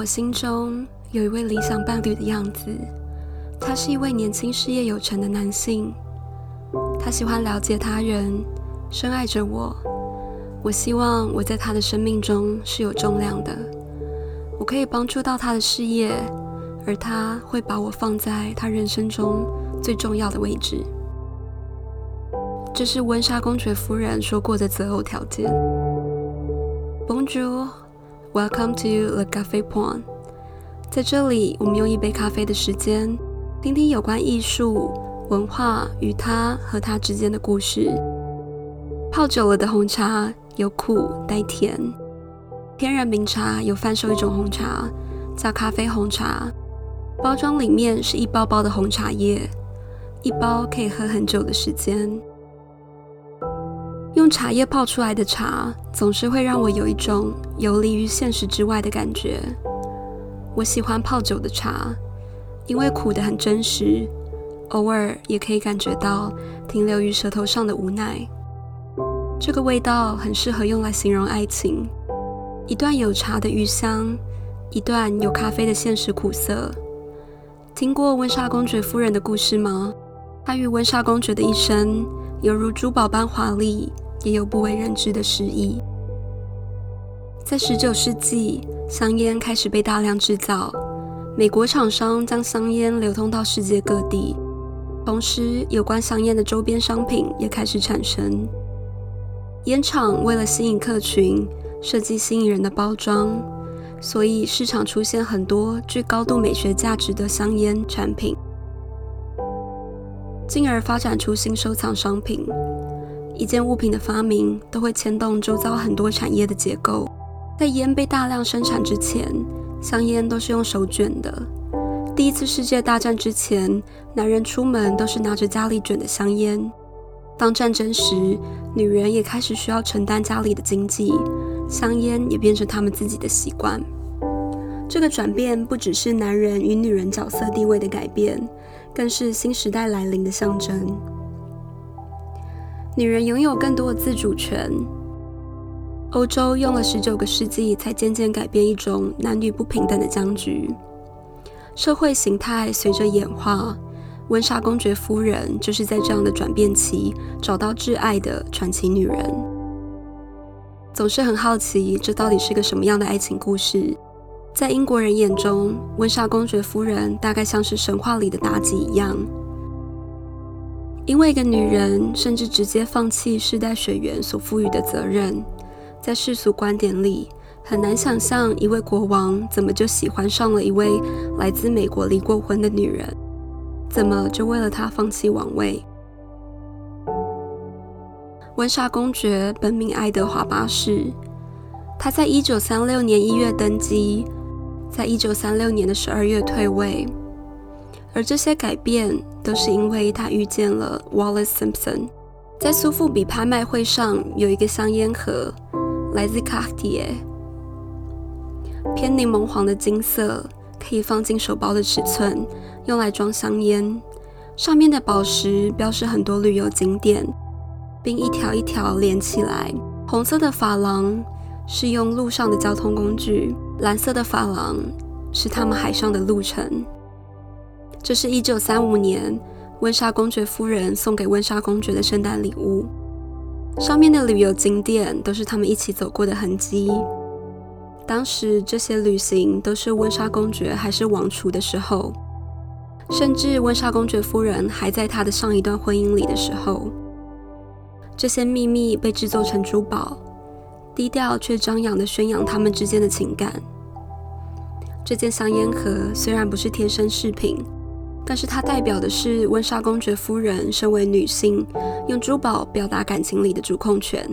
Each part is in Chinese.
我心中有一位理想伴侣的样子，他是一位年轻、事业有成的男性。他喜欢了解他人，深爱着我。我希望我在他的生命中是有重量的，我可以帮助到他的事业，而他会把我放在他人生中最重要的位置。这是温莎公爵夫人说过的择偶条件。Bonjour, welcome to the Cafe Point。在这里，我们用一杯咖啡的时间，听听有关艺术、文化与它和它之间的故事。泡久了的红茶有苦带甜，天然名茶有贩售一种红茶叫咖啡红茶，包装里面是一包包的红茶叶，一包可以喝很久的时间。用茶叶泡出来的茶，总是会让我有一种游离于现实之外的感觉。我喜欢泡酒的茶，因为苦的很真实，偶尔也可以感觉到停留于舌头上的无奈。这个味道很适合用来形容爱情，一段有茶的余香，一段有咖啡的现实苦涩。听过温莎公爵夫人的故事吗？她与温莎公爵的一生。犹如珠宝般华丽，也有不为人知的诗意。在十九世纪，香烟开始被大量制造，美国厂商将香烟流通到世界各地，同时有关香烟的周边商品也开始产生。烟厂为了吸引客群，设计吸引人的包装，所以市场出现很多具高度美学价值的香烟产品。进而发展出新收藏商品。一件物品的发明都会牵动周遭很多产业的结构。在烟被大量生产之前，香烟都是用手卷的。第一次世界大战之前，男人出门都是拿着家里卷的香烟。当战争时，女人也开始需要承担家里的经济，香烟也变成他们自己的习惯。这个转变不只是男人与女人角色地位的改变。更是新时代来临的象征。女人拥有更多的自主权。欧洲用了十九个世纪才渐渐改变一种男女不平等的僵局。社会形态随着演化，温莎公爵夫人就是在这样的转变期找到挚爱的传奇女人。总是很好奇，这到底是个什么样的爱情故事？在英国人眼中，温莎公爵夫人大概像是神话里的妲己一样，因为一个女人甚至直接放弃世代血缘所赋予的责任，在世俗观点里，很难想象一位国王怎么就喜欢上了一位来自美国离过婚的女人，怎么就为了她放弃王位？温莎公爵本名爱德华八世，他在一九三六年一月登基。在一九三六年的十二月退位，而这些改变都是因为他遇见了 Wallace Simpson。在苏富比拍卖会上，有一个香烟盒，来自 Cartier，偏柠檬黄的金色，可以放进手包的尺寸，用来装香烟。上面的宝石标示很多旅游景点，并一条一条连起来。红色的珐琅是用路上的交通工具。蓝色的珐琅是他们海上的路程。这是一九三五年温莎公爵夫人送给温莎公爵的圣诞礼物。上面的旅游景点都是他们一起走过的痕迹。当时这些旅行都是温莎公爵还是王储的时候，甚至温莎公爵夫人还在他的上一段婚姻里的时候。这些秘密被制作成珠宝。低调却张扬地宣扬他们之间的情感。这件香烟盒虽然不是贴身饰品，但是它代表的是温莎公爵夫人身为女性用珠宝表达感情里的主控权。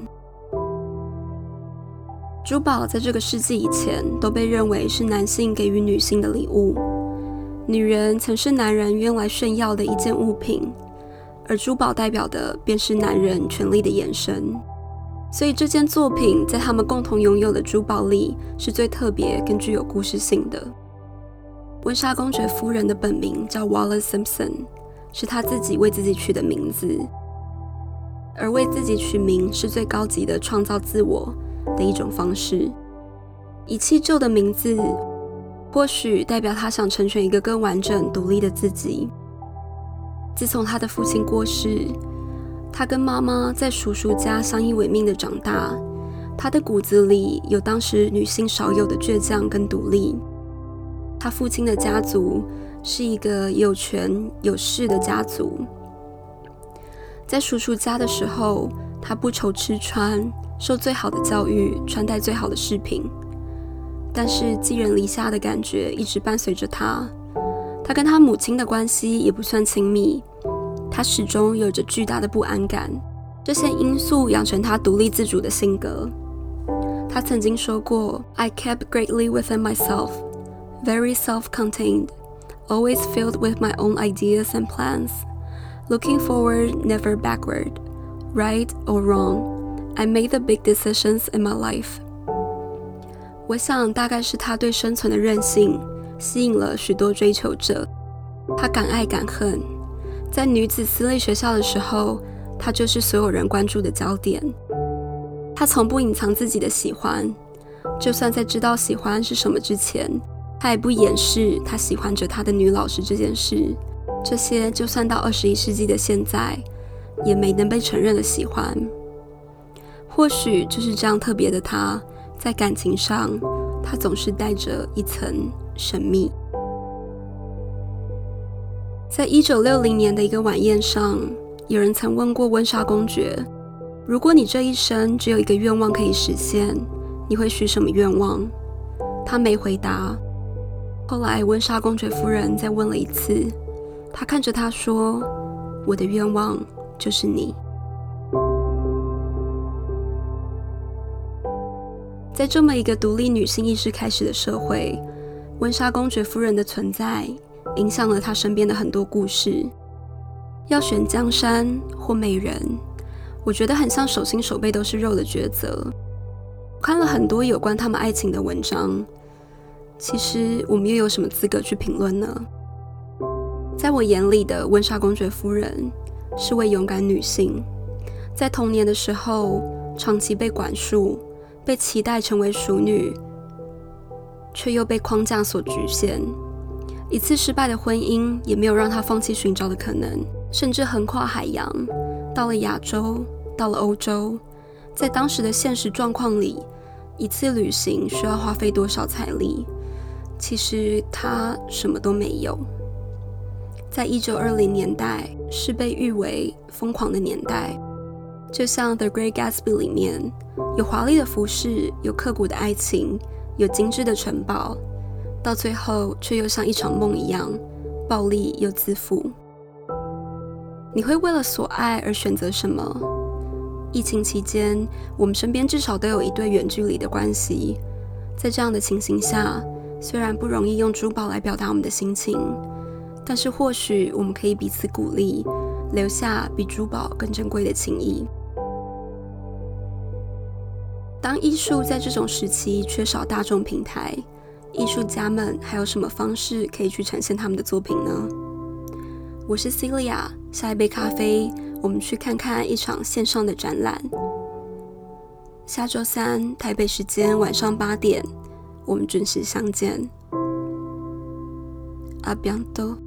珠宝在这个世纪以前都被认为是男性给予女性的礼物，女人曾是男人用来炫耀的一件物品，而珠宝代表的便是男人权力的延伸。所以这件作品在他们共同拥有的珠宝里是最特别、更具有故事性的。温莎公爵夫人的本名叫 Wallace Simpson，是她自己为自己取的名字。而为自己取名是最高级的创造自我的一种方式。遗弃旧的名字，或许代表他想成全一个更完整、独立的自己。自从他的父亲过世，他跟妈妈在叔叔家相依为命的长大。他的骨子里有当时女性少有的倔强跟独立。他父亲的家族是一个有权有势的家族。在叔叔家的时候，他不愁吃穿，受最好的教育，穿戴最好的饰品。但是寄人篱下的感觉一直伴随着他。他跟他母亲的关系也不算亲密，他始终有着巨大的不安感。这些因素养成他独立自主的性格。他曾经说过：“I kept greatly within myself, very self-contained, always filled with my own ideas and plans, looking forward, never backward. Right or wrong, I made the big decisions in my life.” 我想，大概是他对生存的韧性吸引了许多追求者。他敢爱敢恨，在女子私立学校的时候，他就是所有人关注的焦点。他从不隐藏自己的喜欢，就算在知道喜欢是什么之前，他也不掩饰他喜欢着他的女老师这件事。这些就算到二十一世纪的现在，也没能被承认的喜欢。或许就是这样特别的他，在感情上，他总是带着一层神秘。在一九六零年的一个晚宴上，有人曾问过温莎公爵。如果你这一生只有一个愿望可以实现，你会许什么愿望？他没回答。后来温莎公爵夫人再问了一次，她看着他说：“我的愿望就是你。”在这么一个独立女性意识开始的社会，温莎公爵夫人的存在影响了她身边的很多故事。要选江山或美人。我觉得很像手心手背都是肉的抉择。看了很多有关他们爱情的文章，其实我们又有什么资格去评论呢？在我眼里的温莎公爵夫人是位勇敢女性，在童年的时候长期被管束，被期待成为淑女，却又被框架所局限。一次失败的婚姻也没有让她放弃寻找的可能，甚至横跨海洋，到了亚洲。到了欧洲，在当时的现实状况里，一次旅行需要花费多少财力？其实他什么都没有。在一九二零年代，是被誉为疯狂的年代，就像《The Great Gatsby》里面有华丽的服饰，有刻骨的爱情，有精致的城堡，到最后却又像一场梦一样，暴力又自负。你会为了所爱而选择什么？疫情期间，我们身边至少都有一对远距离的关系。在这样的情形下，虽然不容易用珠宝来表达我们的心情，但是或许我们可以彼此鼓励，留下比珠宝更珍贵的情谊。当艺术在这种时期缺少大众平台，艺术家们还有什么方式可以去呈现他们的作品呢？我是 Celia，下一杯咖啡。我们去看看一场线上的展览。下周三台北时间晚上八点，我们准时相见。阿比安多。